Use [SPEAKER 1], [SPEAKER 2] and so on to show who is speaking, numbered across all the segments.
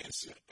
[SPEAKER 1] transit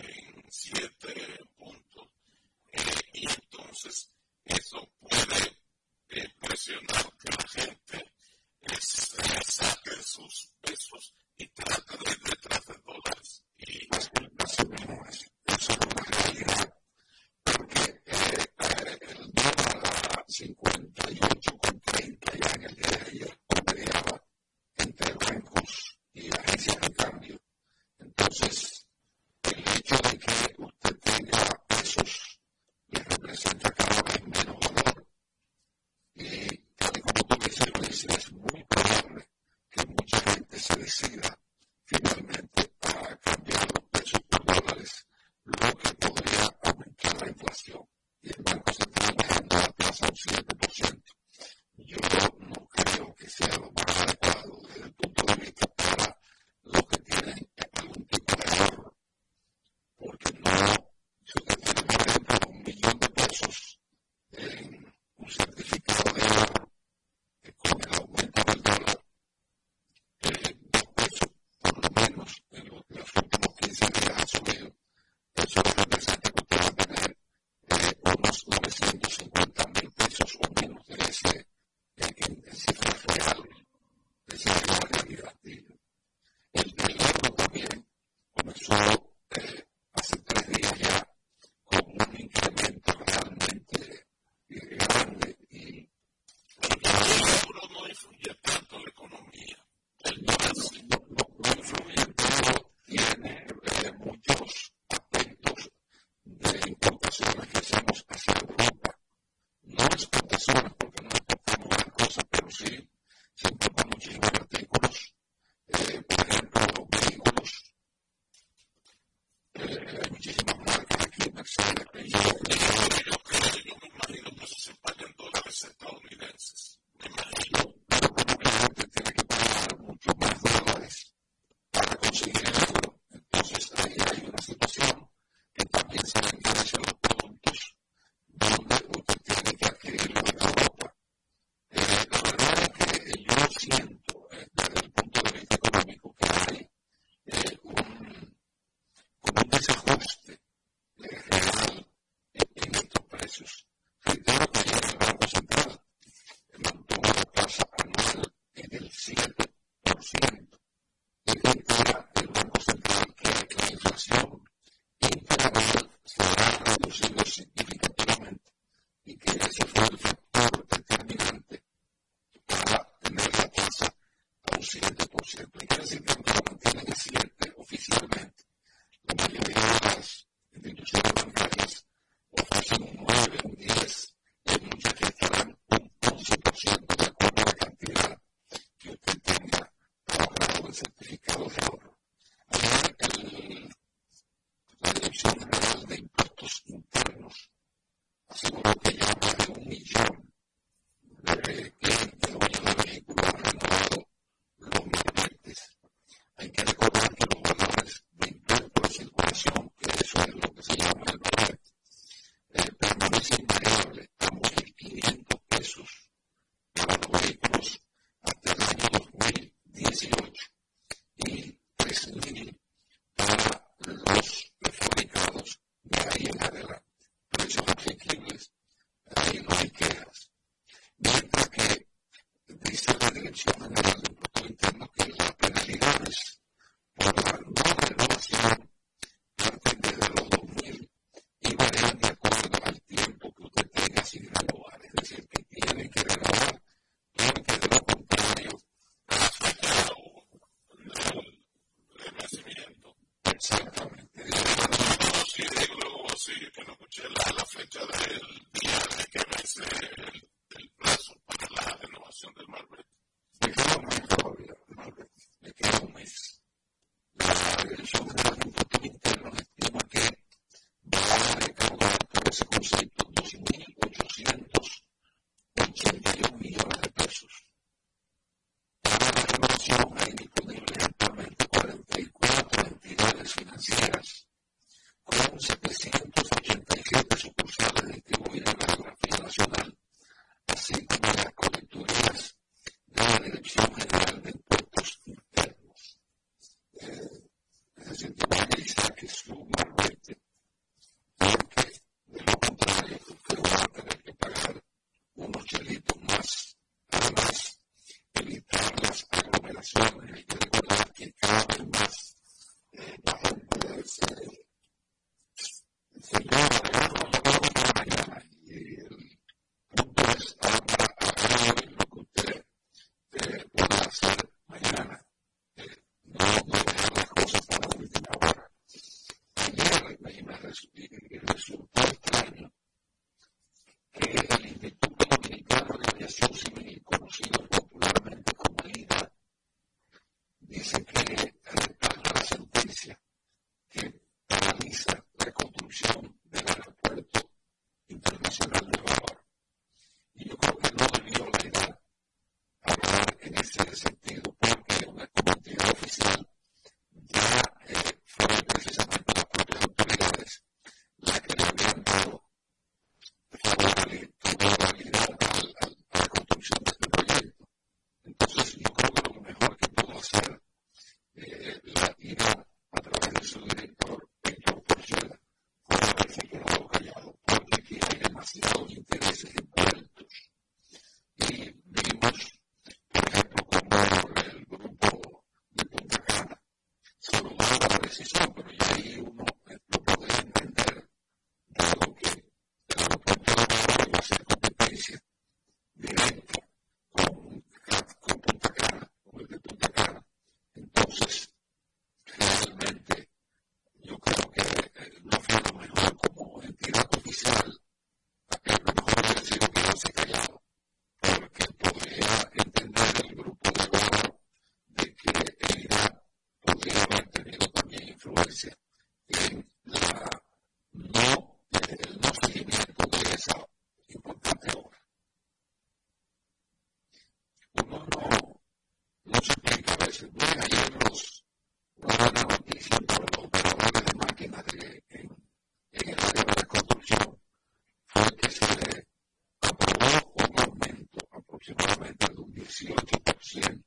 [SPEAKER 1] aproximadamente de un 18%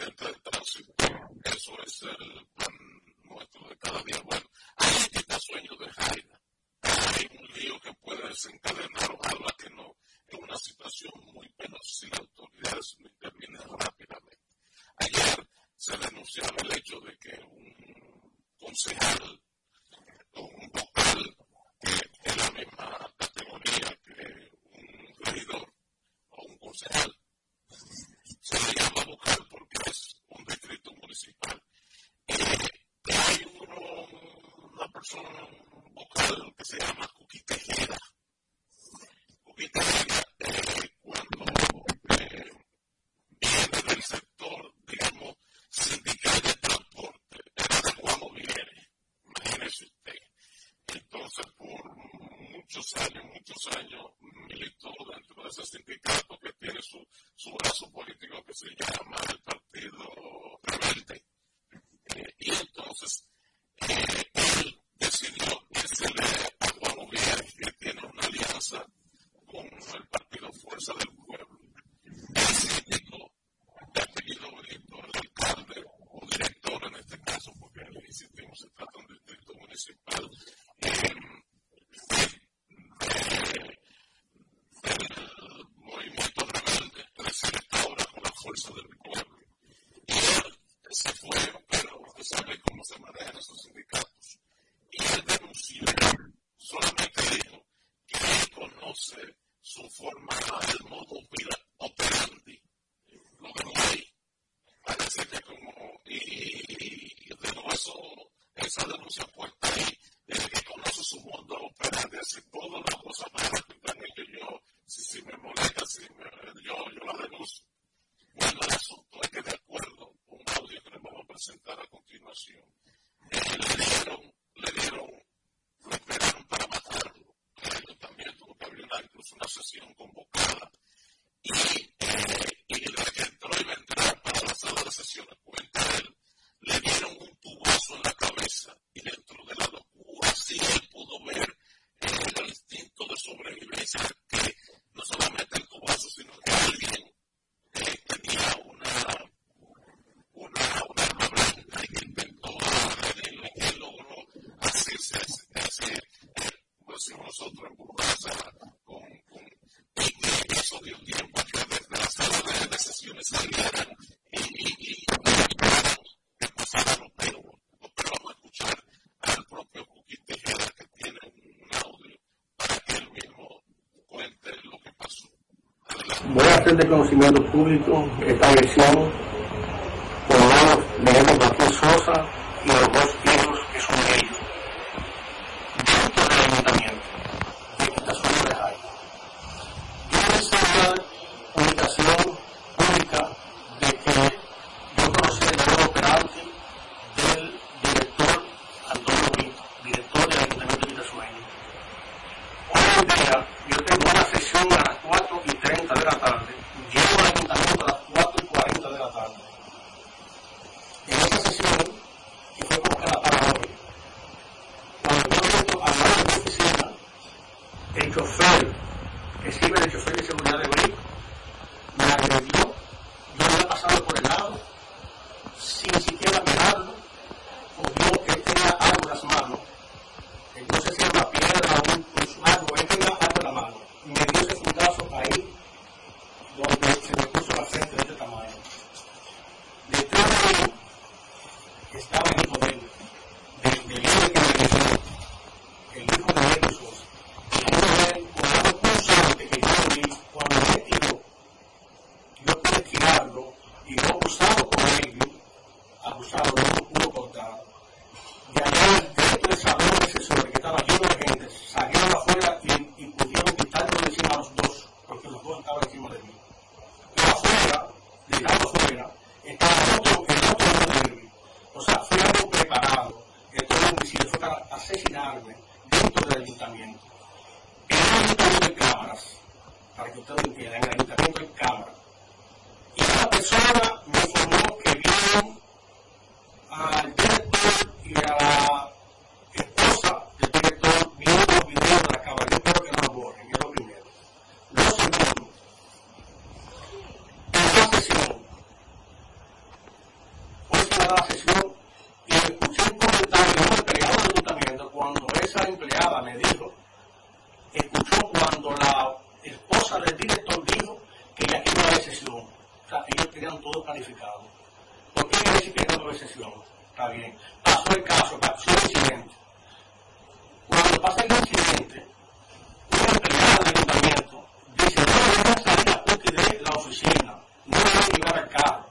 [SPEAKER 1] understand
[SPEAKER 2] that de conocimiento público establecidos por manos de Eduardo Sosa y los God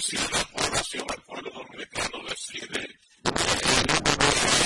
[SPEAKER 2] reformistas el sentido general es el comportamiento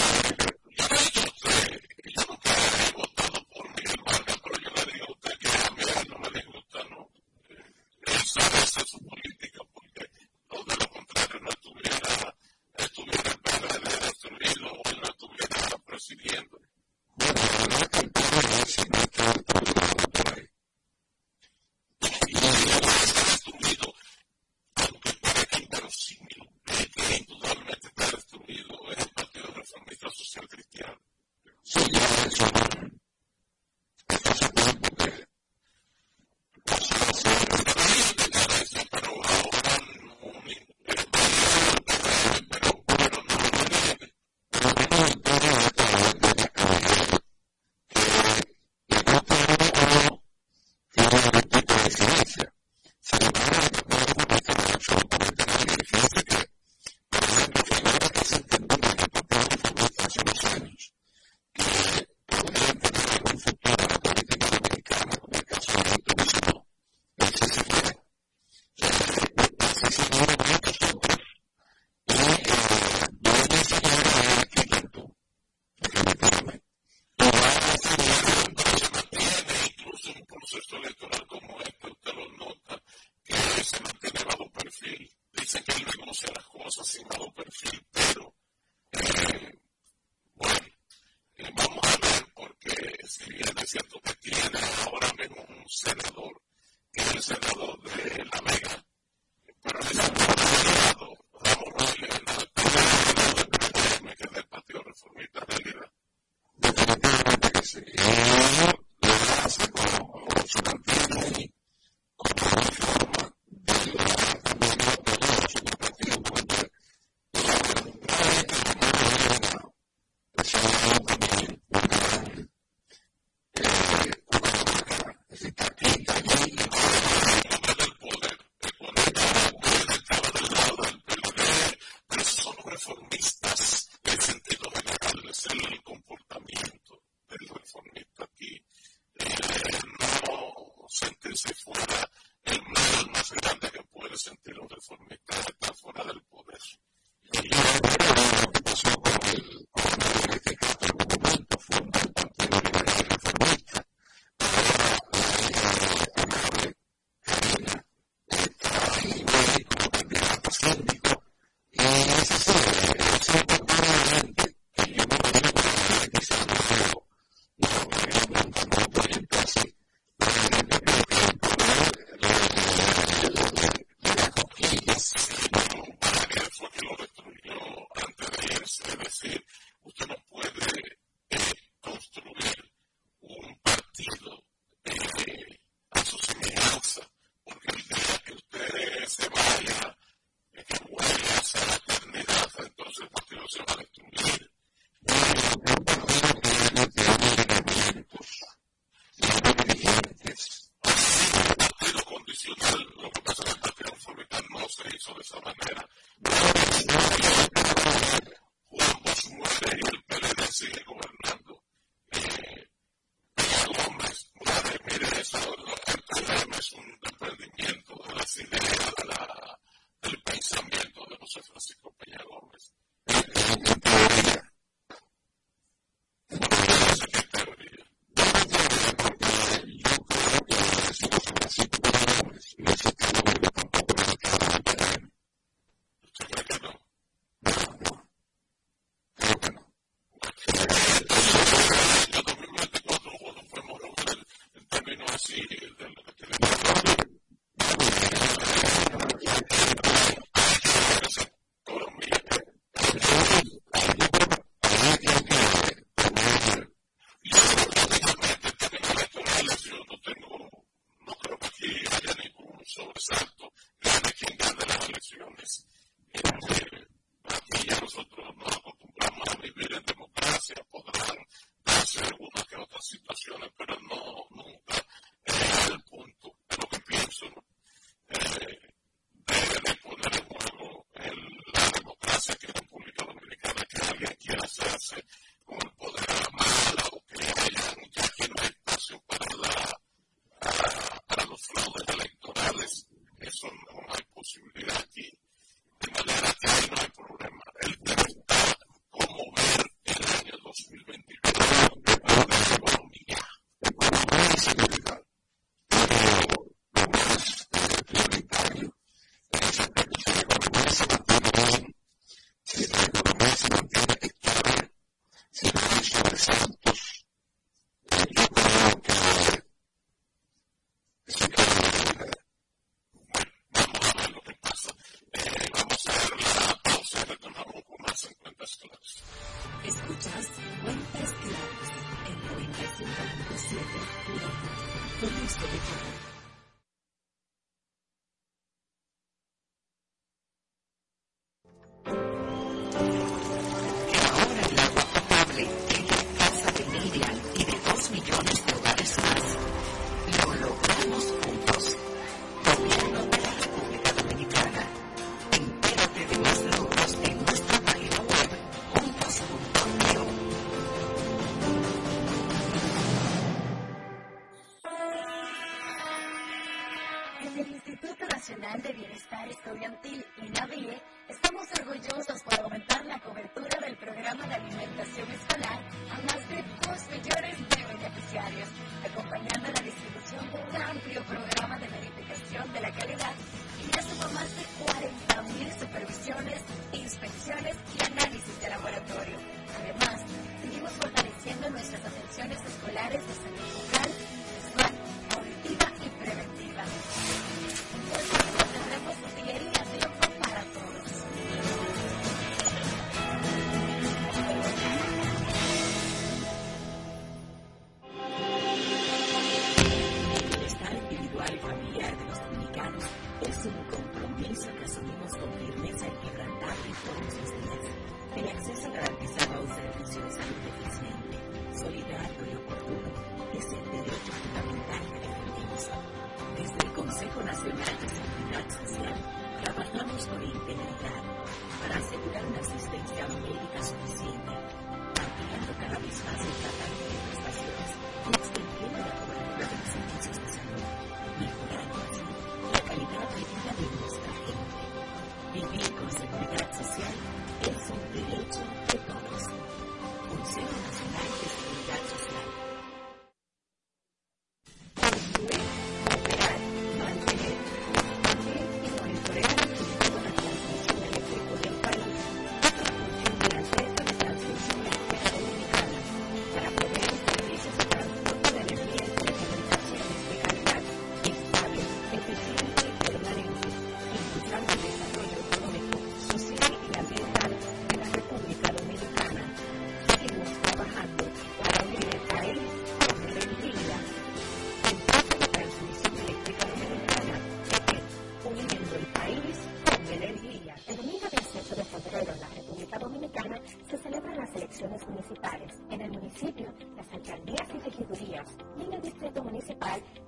[SPEAKER 2] Feliz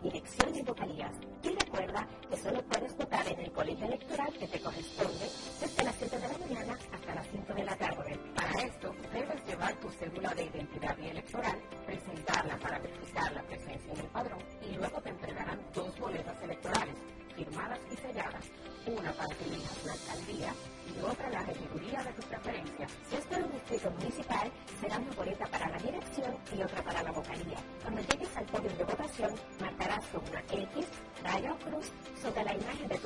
[SPEAKER 2] dirección y vocalías. Y recuerda que solo puedes votar en el colegio electoral que te corresponde desde las 7 de la mañana hasta las 5 de la tarde. Para esto, debes llevar tu cédula de identidad y electoral, presentarla para verificar la presencia en el padrón y luego te entregarán dos boletas electorales firmadas y selladas, una para que elijas la alcaldía y otra la regiduría de tus preferencias. Si es por un distrito municipal, será una boleta para la dirección y otra para la vocalía otro X, rayo cruz sobre la imagen de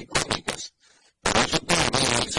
[SPEAKER 2] económicas, pero eso todavía es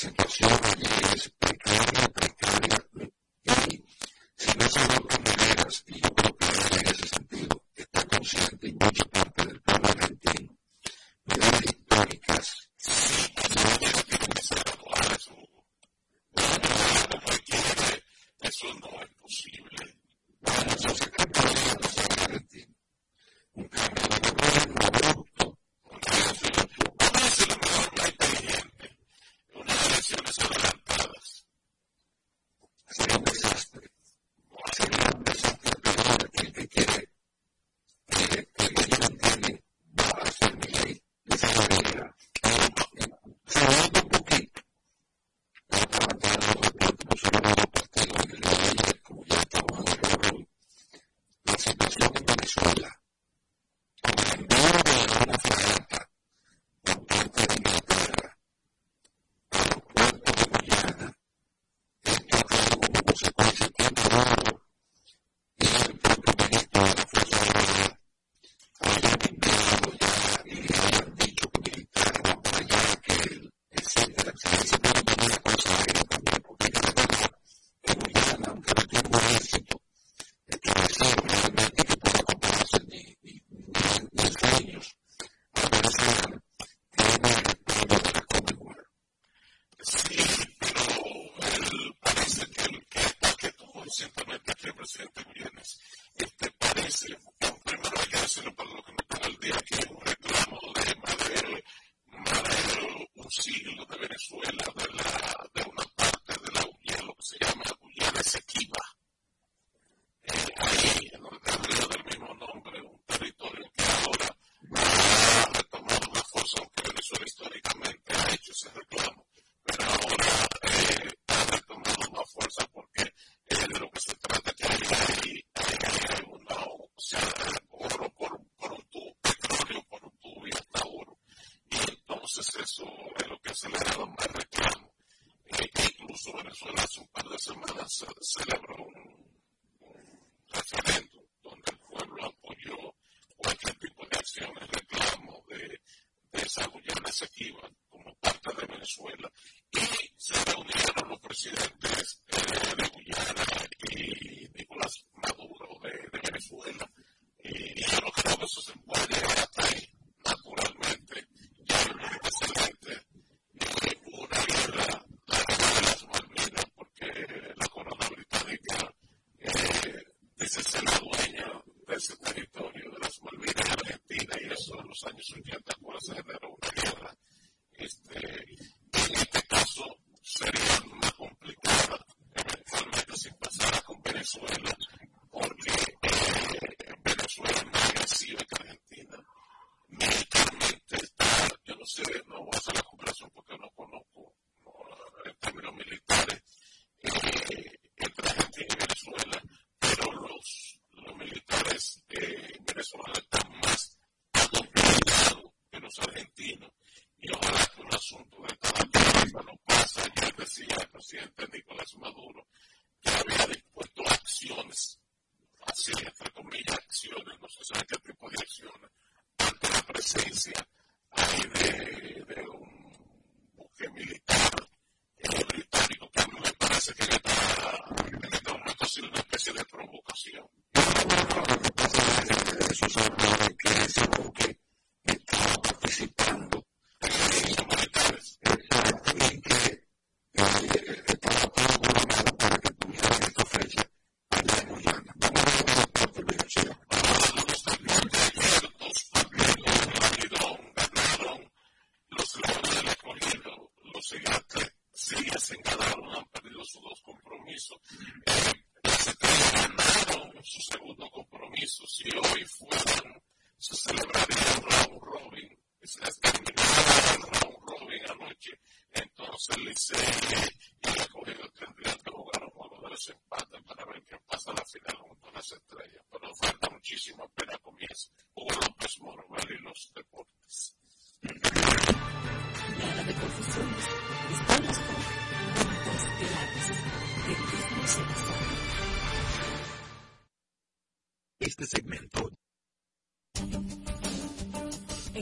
[SPEAKER 2] donde el pueblo apoyó cualquier tipo de acción de reclamo de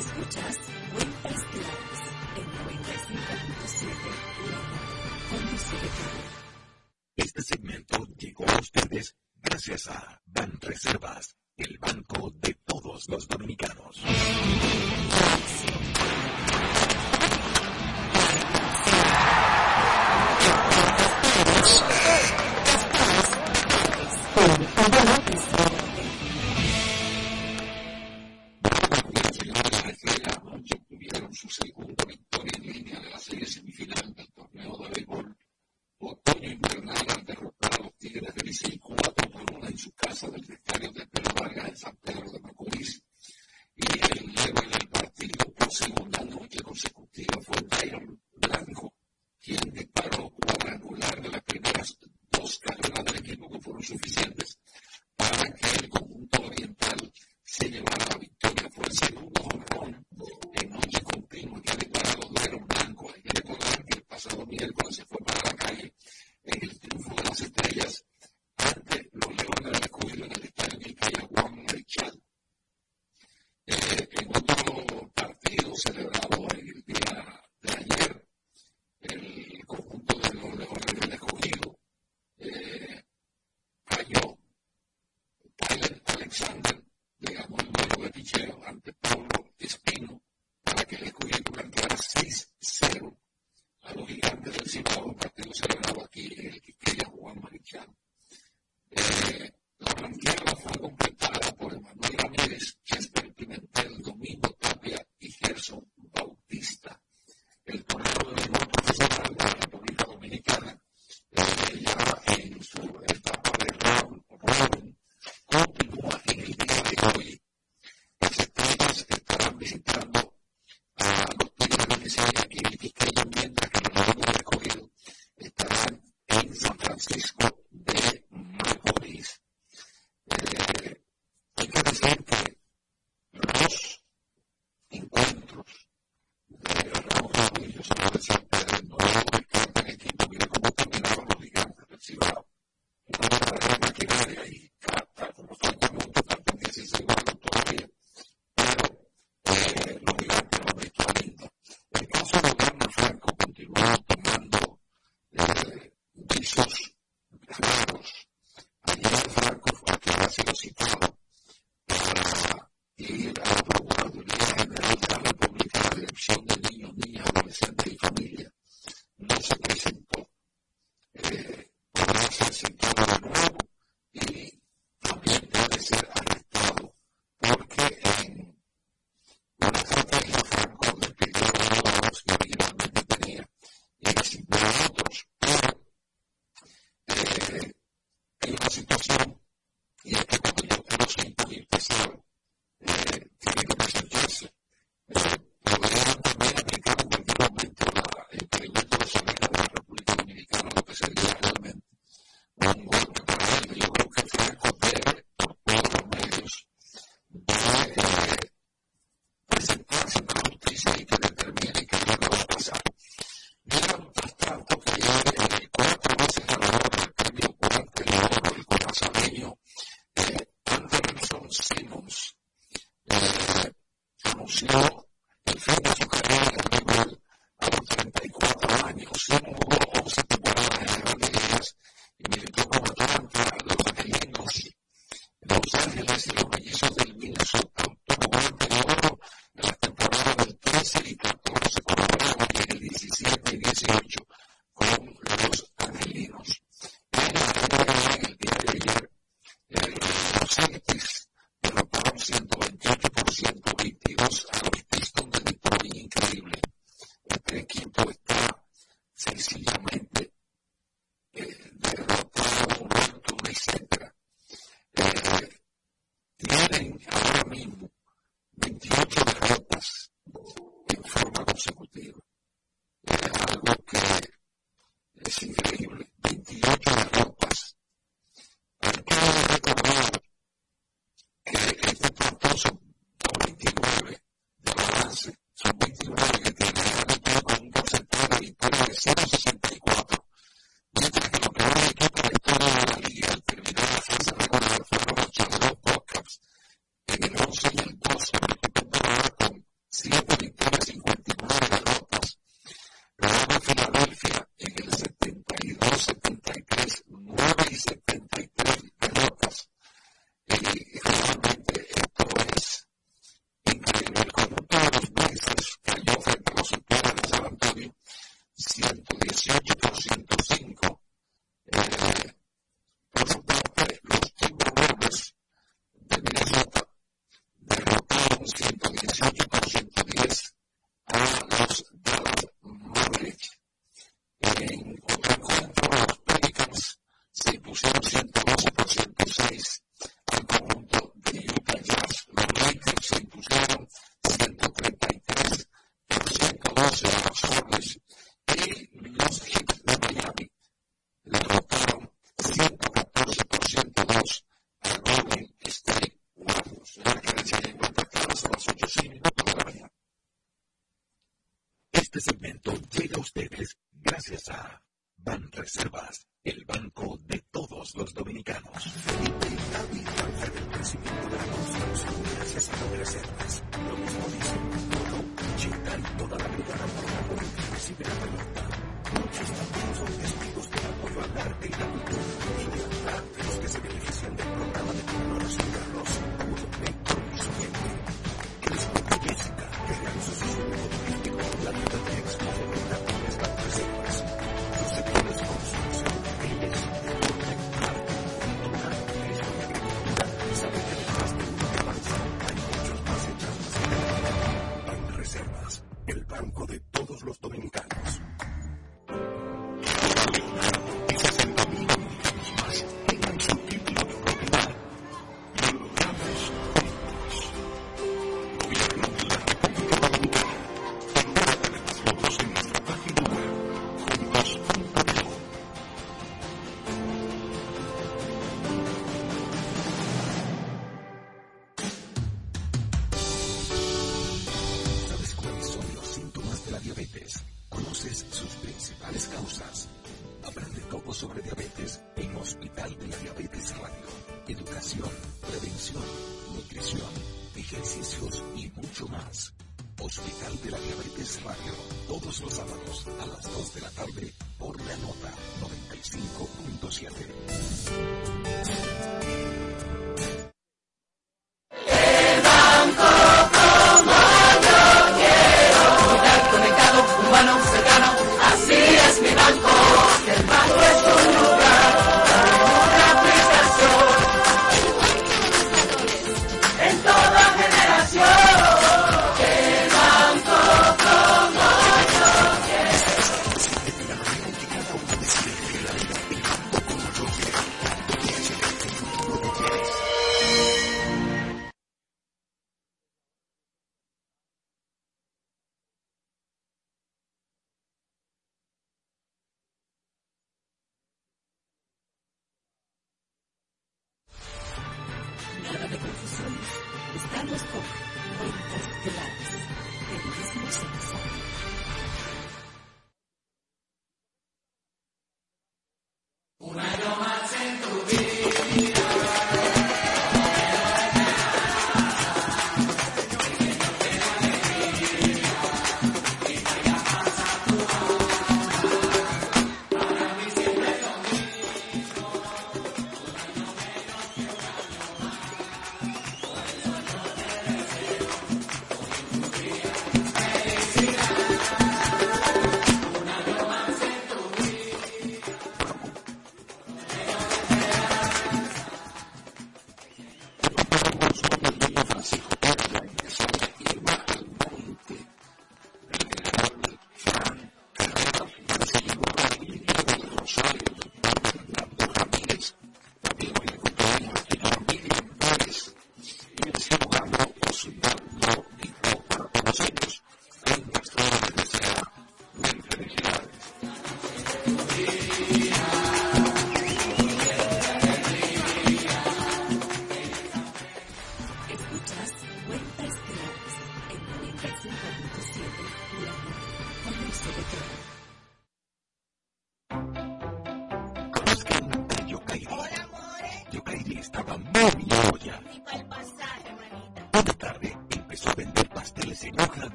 [SPEAKER 2] Escuchas Cuentas Claras en 95.7 Este segmento llegó a ustedes gracias a Ban Reservas,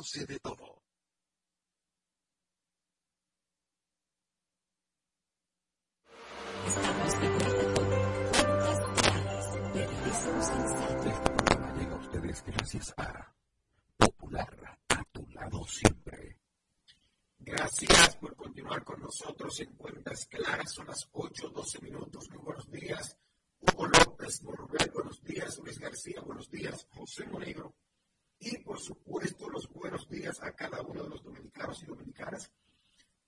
[SPEAKER 2] conoce de todo. Llega a ustedes gracias a Popular, a tu lado siempre. Gracias por continuar con nosotros en Cuentas Claras. Son las 8.12 minutos. Muy buenos días. Hugo López Morvel, buenos días. Luis García, buenos días. José Monegro y por supuesto los buenos días a cada uno de los dominicanos y dominicanas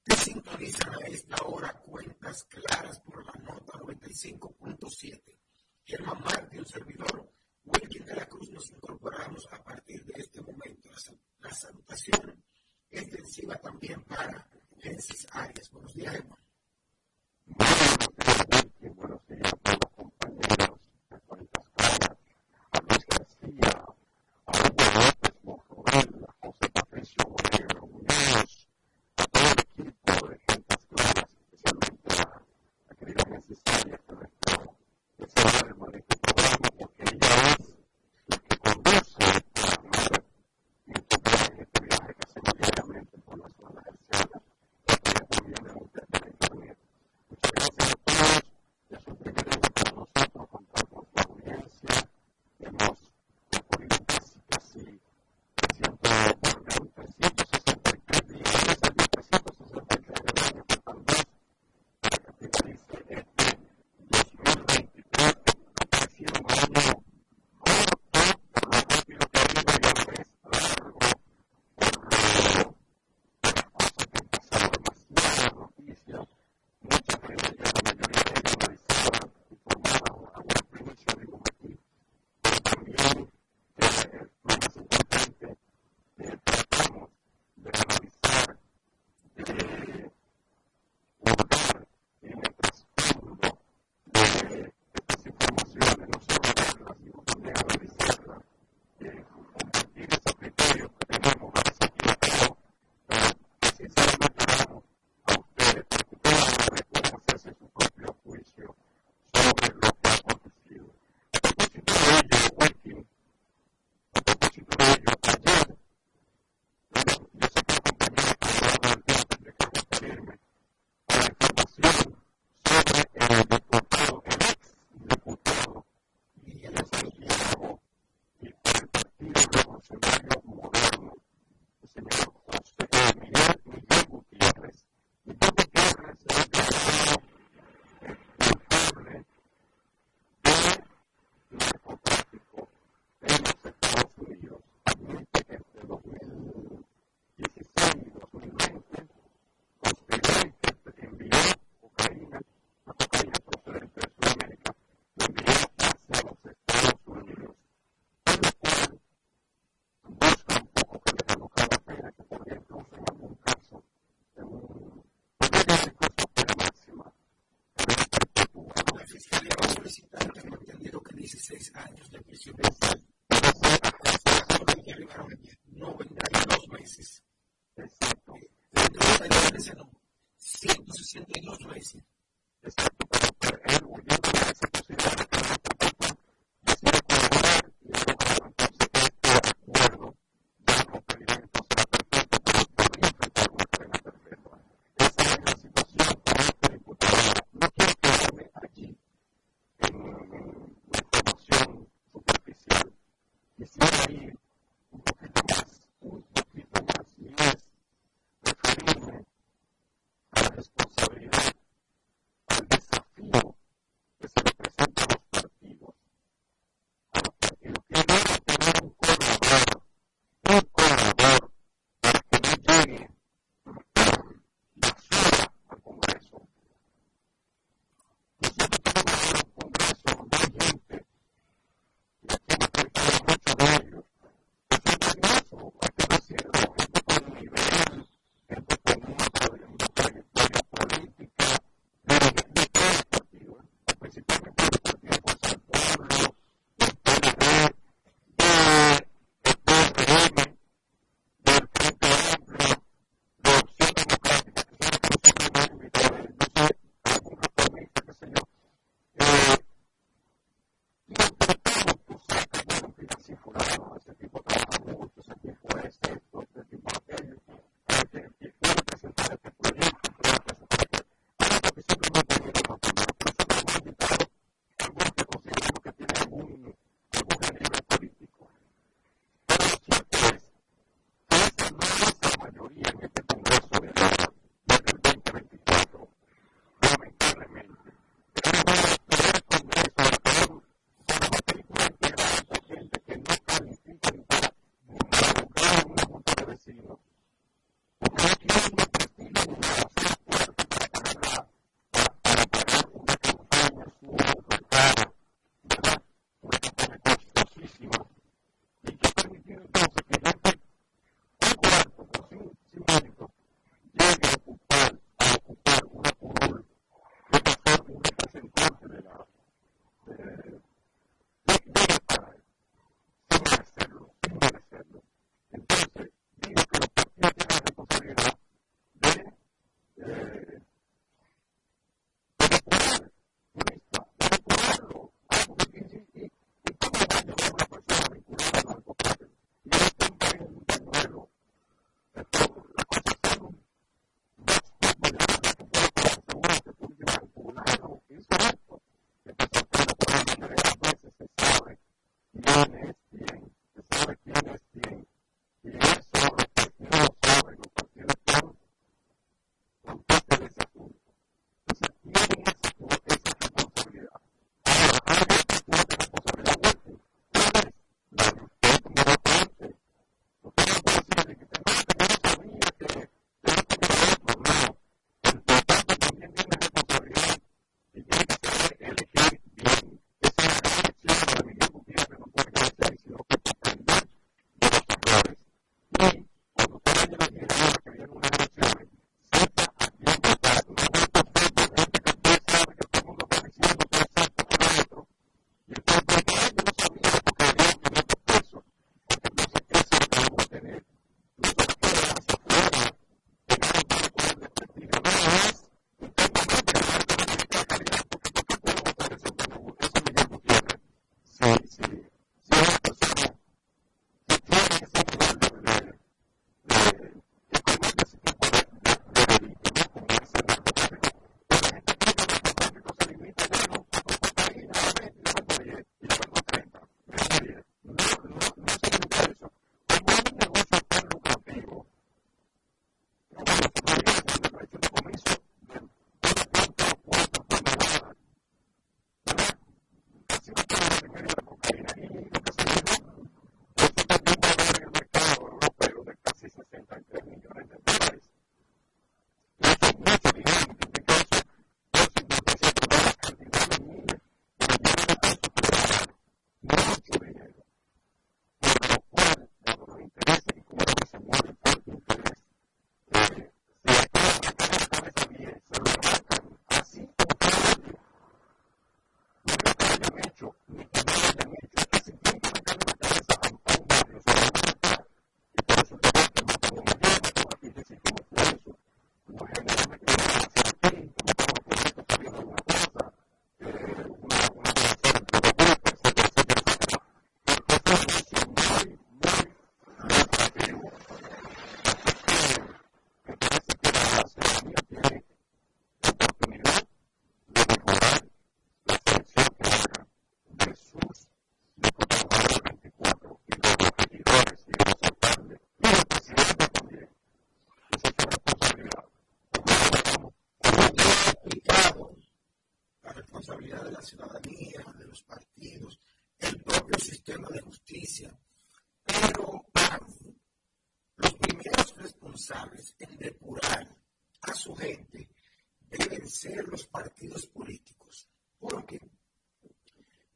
[SPEAKER 2] que sintonizan a esta
[SPEAKER 3] hora Cuentas Claras por la nota 95.7. Germán Marte, un servidor, Wilkin de la Cruz, nos incorporamos a partir de este momento. La, salutación extensiva también para
[SPEAKER 4] Gensis Arias. Buenos días, Germán. 16
[SPEAKER 5] años de
[SPEAKER 4] juicio 92 veces. Exacto. De
[SPEAKER 5] no, 162 veces.
[SPEAKER 6] Exacto, pero él ciudadanía, de los partidos, el propio sistema de justicia. Pero los primeros responsables en depurar a su gente deben ser los partidos políticos. Porque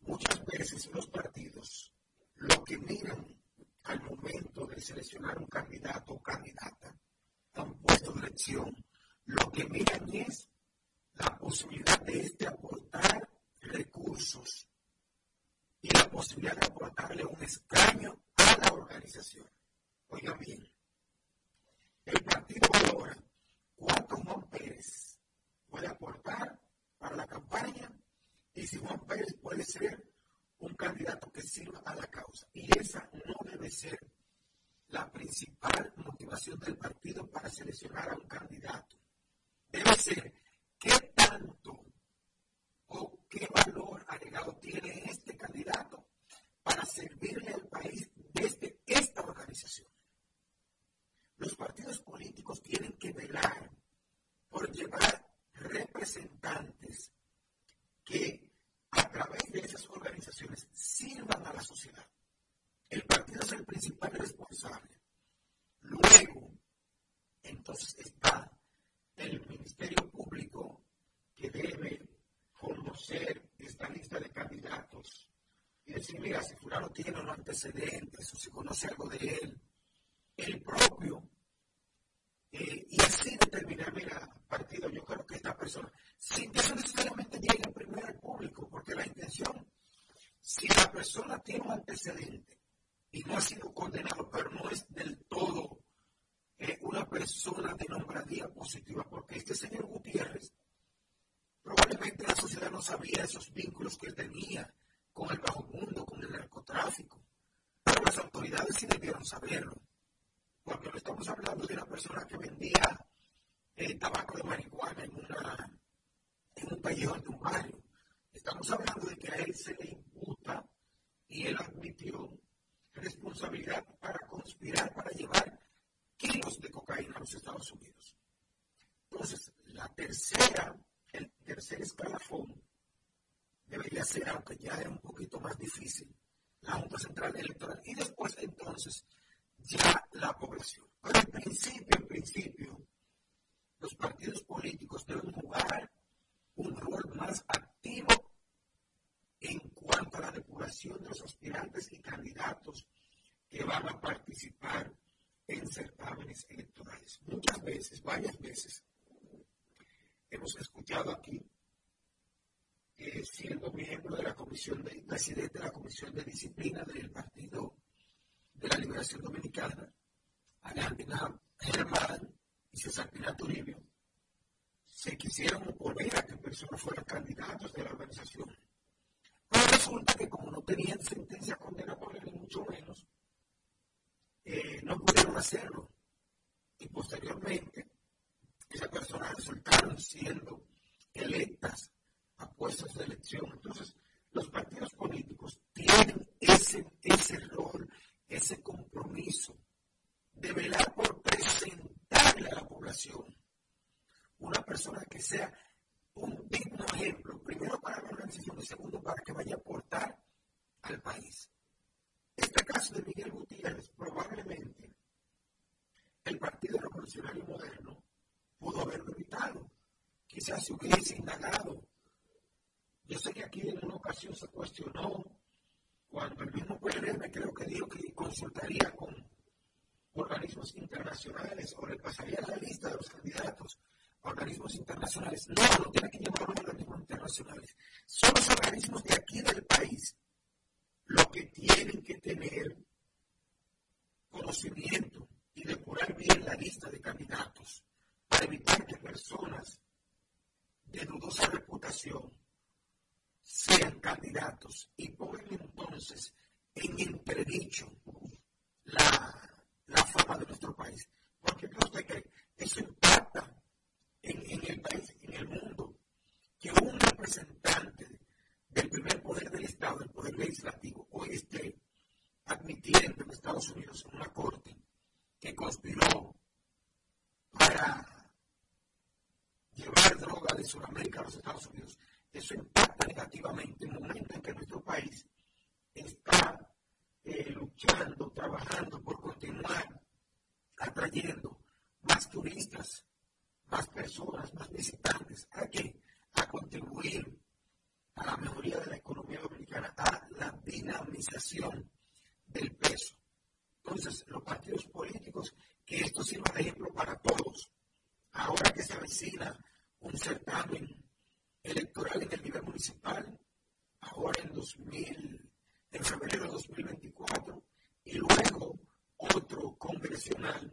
[SPEAKER 6] muchas veces los partidos lo que miran al momento de seleccionar un candidato o candidata a un puesto de elección, lo que miran es la posibilidad de este aportar recursos y la posibilidad de aportarle un escaño a la organización. Oigan bien, el partido valora cuánto Juan Pérez puede aportar para la campaña y si Juan Pérez puede ser un candidato que sirva a la causa. Y esa no debe ser la principal motivación del partido para seleccionar a un candidato. Debe ser qué tanto o qué valor agregado tiene este candidato para servirle al país desde esta organización. Los partidos políticos tienen que velar por llevar representantes que a través de esas organizaciones sirvan a la sociedad. El partido es el principal responsable. Luego, entonces está el Ministerio Público que debe conocer esta lista de candidatos y decir, mira, si fulano tiene unos antecedentes o si conoce algo de él, el propio, eh, y así determinar, mira, partido, yo creo que esta persona, sin que eso necesariamente llegue primero al público, porque la intención, si la persona tiene un antecedente y no ha sido condenado, pero no es del todo eh, una persona de nombradía positiva, porque este señor Gutiérrez, probablemente la sociedad no sabía esos vínculos que él tenía con el bajo mundo, con el narcotráfico, pero las autoridades sí debieron saberlo, porque no estamos hablando de una persona que vendía eh, tabaco de marihuana en, una, en un pellejón de un barrio. Estamos hablando de que a él se le imputa y él admitió responsabilidad para conspirar, para llevar kilos de cocaína a los Estados Unidos. Entonces, la tercera, el tercer escalafón debería ser, aunque ya era un poquito más difícil, la Junta Central Electoral y después entonces ya la población. Pero en principio, en principio, los partidos políticos deben jugar un rol más activo en cuanto a la depuración de los aspirantes y candidatos que van a participar en certámenes electorales. Muchas veces, varias veces, hemos escuchado aquí, eh, siendo miembro de la comisión de, presidente de la comisión de disciplina del Partido de la Liberación Dominicana, Alejandra Germán, y César Pinar Toribio se quisieron oponer a que personas fueran candidatos de la organización. Pero resulta que como no tenían sentencia condenatoria, ni mucho menos, eh, no pudieron hacerlo. Y posteriormente, esas personas resultaron siendo electas a puestos de elección. Entonces, los partidos políticos tienen ese, ese rol, ese compromiso de velar por presentarle a la población una persona que sea un digno ejemplo, primero para la organización y segundo para que vaya a aportar al país. Este caso de Miguel Gutiérrez, probablemente el Partido Revolucionario Moderno pudo haberlo evitado. Quizás se hubiese indagado. Yo sé que aquí en una ocasión se cuestionó cuando el mismo PRM creo que dijo que consultaría con organismos internacionales o le pasaría la lista de los candidatos a organismos internacionales. No, no tiene que llevar a organismos internacionales. Son los organismos de aquí del país los que tienen que tener conocimiento y depurar bien la lista de candidatos para evitar que personas de dudosa reputación sean candidatos y pongan entonces en entredicho la, la fama de nuestro país. Porque usted que eso impacta en, en, el país, en el mundo, que un representante del primer poder del Estado, el poder legislativo, hoy esté admitiendo en Estados Unidos en una corte que conspiró para llevar droga de Sudamérica a los Estados Unidos eso impacta negativamente en el momento en que nuestro país está eh, luchando, trabajando por continuar atrayendo más turistas, más personas, más visitantes. ¿A qué? A contribuir a la mejoría de la economía dominicana, a la dinamización del peso. Entonces, los partidos políticos, que esto sirva de ejemplo para todos. Ahora que se avecina un certamen electoral en el nivel municipal, ahora en 2000, en febrero de 2024, y luego otro congresional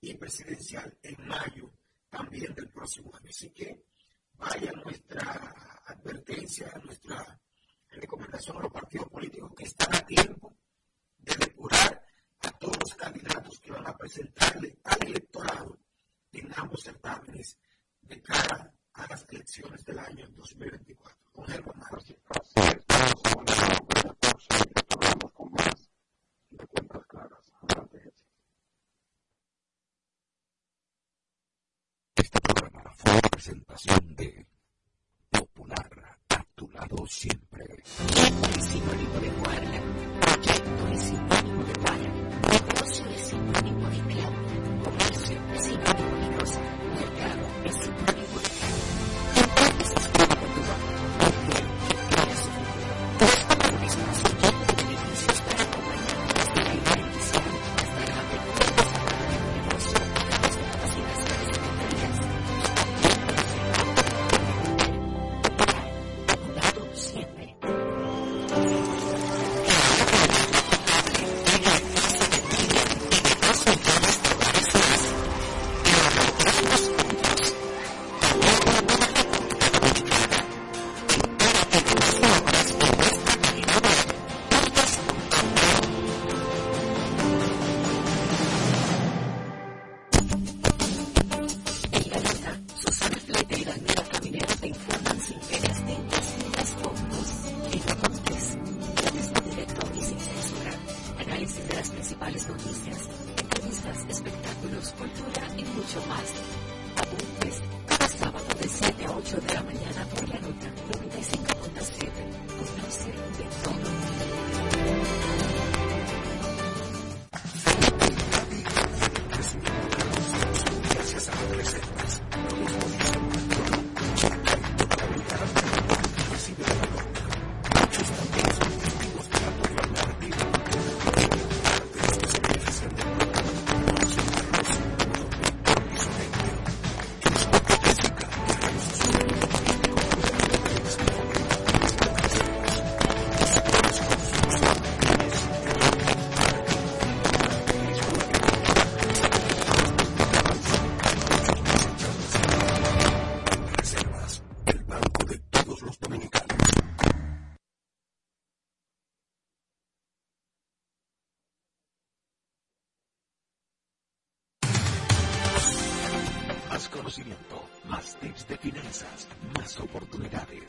[SPEAKER 6] y presidencial en mayo también del próximo año. Así que vaya nuestra advertencia, nuestra recomendación a los partidos políticos que están a tiempo de depurar a todos los candidatos que van a presentarle al electorado en ambos certámenes de cara a las elecciones del año 2024. Con Germán Martí.
[SPEAKER 5] con más de cuentas claras. Este programa fue una presentación de Popular, a tu lado siempre.
[SPEAKER 7] El sinónimo de proyecto es sinónimo de negocio es sinónimo de comercio es sinónimo de Dios, es